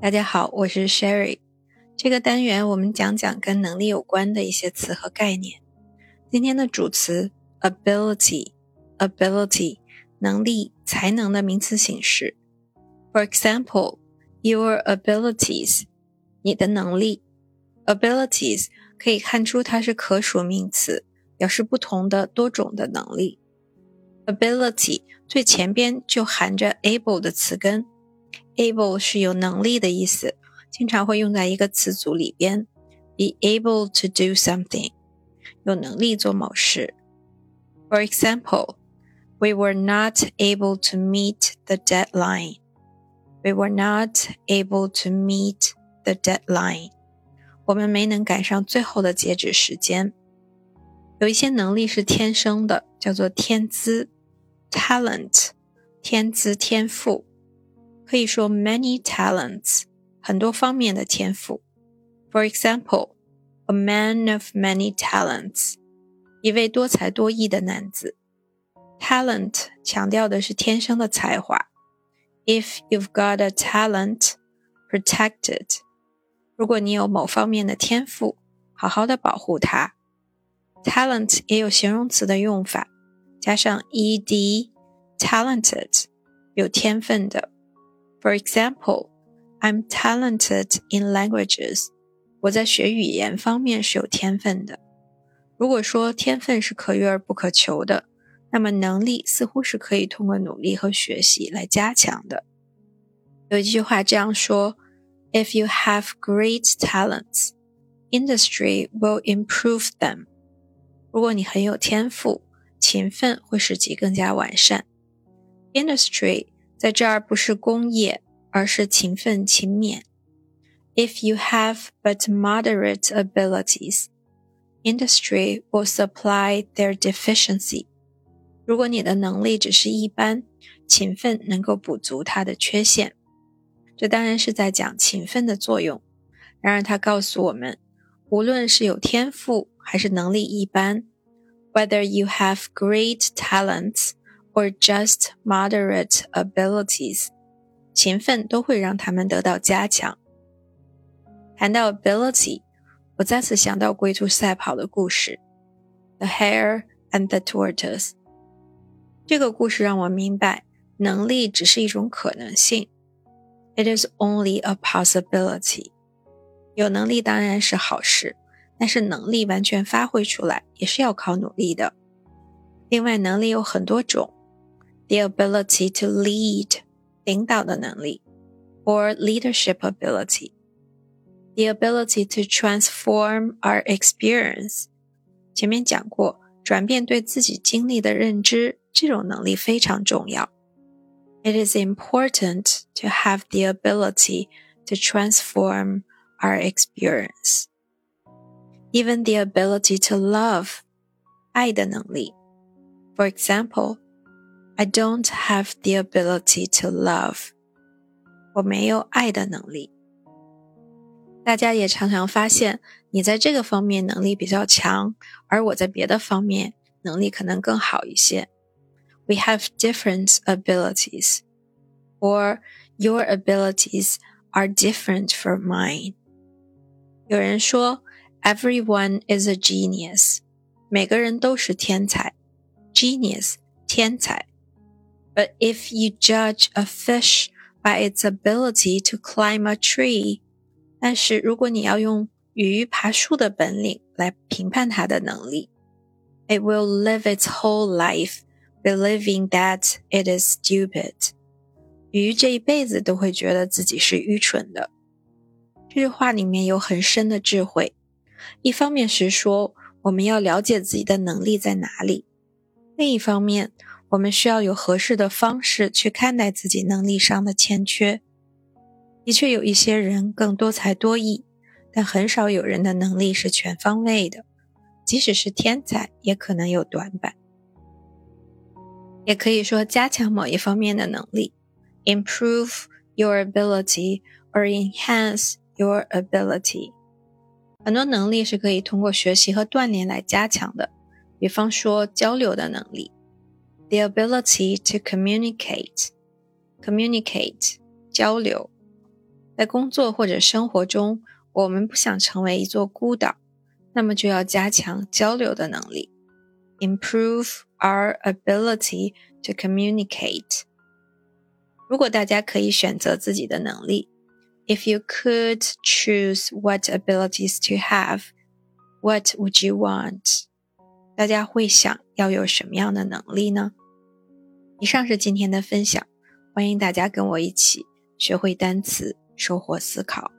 大家好，我是 Sherry。这个单元我们讲讲跟能力有关的一些词和概念。今天的主词 ability，ability 能力、才能的名词形式。For example, your abilities，你的能力。abilities 可以看出它是可数名词，表示不同的多种的能力。ability 最前边就含着 able 的词根，able 是有能力的意思，经常会用在一个词组里边，be able to do something，有能力做某事。For example, we were not able to meet the deadline. We were not able to meet the deadline. 我们没能赶上最后的截止时间。有一些能力是天生的，叫做天资。talent，天资天赋，可以说 many talents，很多方面的天赋。For example, a man of many talents，一位多才多艺的男子。Talent 强调的是天生的才华。If you've got a talent, protect it。如果你有某方面的天赋，好好的保护它。Talent 也有形容词的用法。加上 ed，talented，有天分的。 For example, I'm talented in languages。我在学语言方面是有天分的。如果说天分是可遇而不可求的，那么能力似乎是可以通过努力和学习来加强的。有一句话这样说：If you have great talents, industry will improve them。如果你很有天赋，勤奋会使其更加完善。Industry 在这儿不是工业，而是勤奋勤勉。If you have but moderate abilities, industry will supply their deficiency. 如果你的能力只是一般，勤奋能够补足它的缺陷。这当然是在讲勤奋的作用。然而，它告诉我们，无论是有天赋还是能力一般。whether you have great talents or just moderate abilities，勤奋都会让他们得到加强。谈到 ability，我再次想到龟兔赛跑的故事，The Hare and the Tortoise。这个故事让我明白，能力只是一种可能性，It is only a possibility。有能力当然是好事。但是能力完全发挥出来也是要靠努力的。另外，能力有很多种 ：the ability to lead，领导的能力；or leadership ability；the ability to transform our experience。前面讲过，转变对自己经历的认知，这种能力非常重要。It is important to have the ability to transform our experience even the ability to love, 爱的能力. For example, I don't have the ability to love. 我没有爱的能力。大家也常常发现，你在这个方面能力比较强，而我在别的方面能力可能更好一些。We have different abilities, or your abilities are different from mine. 有人说。Everyone is a genius. 每个人都是天才，genius 天才。 But if you judge a fish by its ability to climb a tree，但是如果你要用鱼爬树的本领来评判它的能力，it will live its whole life believing that it is stupid。鱼这一辈子都会觉得自己是愚蠢的。这句话里面有很深的智慧。一方面是说我们要了解自己的能力在哪里，另一方面 我们需要有合适的方式去看待自己能力上的欠缺。的确有一些人更多才多艺，但很少有人的能力是全方位的，即使是天才也可能有短板。也可以说加强某一方面的能力，improve your ability or enhance your ability。很多能力是可以通过学习和锻炼来加强的，比方说交流的能力 ，the ability to communicate，communicate 交流 在工作或者生活中，我们不想成为一座孤岛，那么就要加强交流的能力，improve our ability to communicate。如果大家可以选择自己的能力，if you could choose what abilities to have，what would you want？大家会想要有什么样的能力呢？ 以上是今天的分享，欢迎大家跟我一起学会单词，收获思考。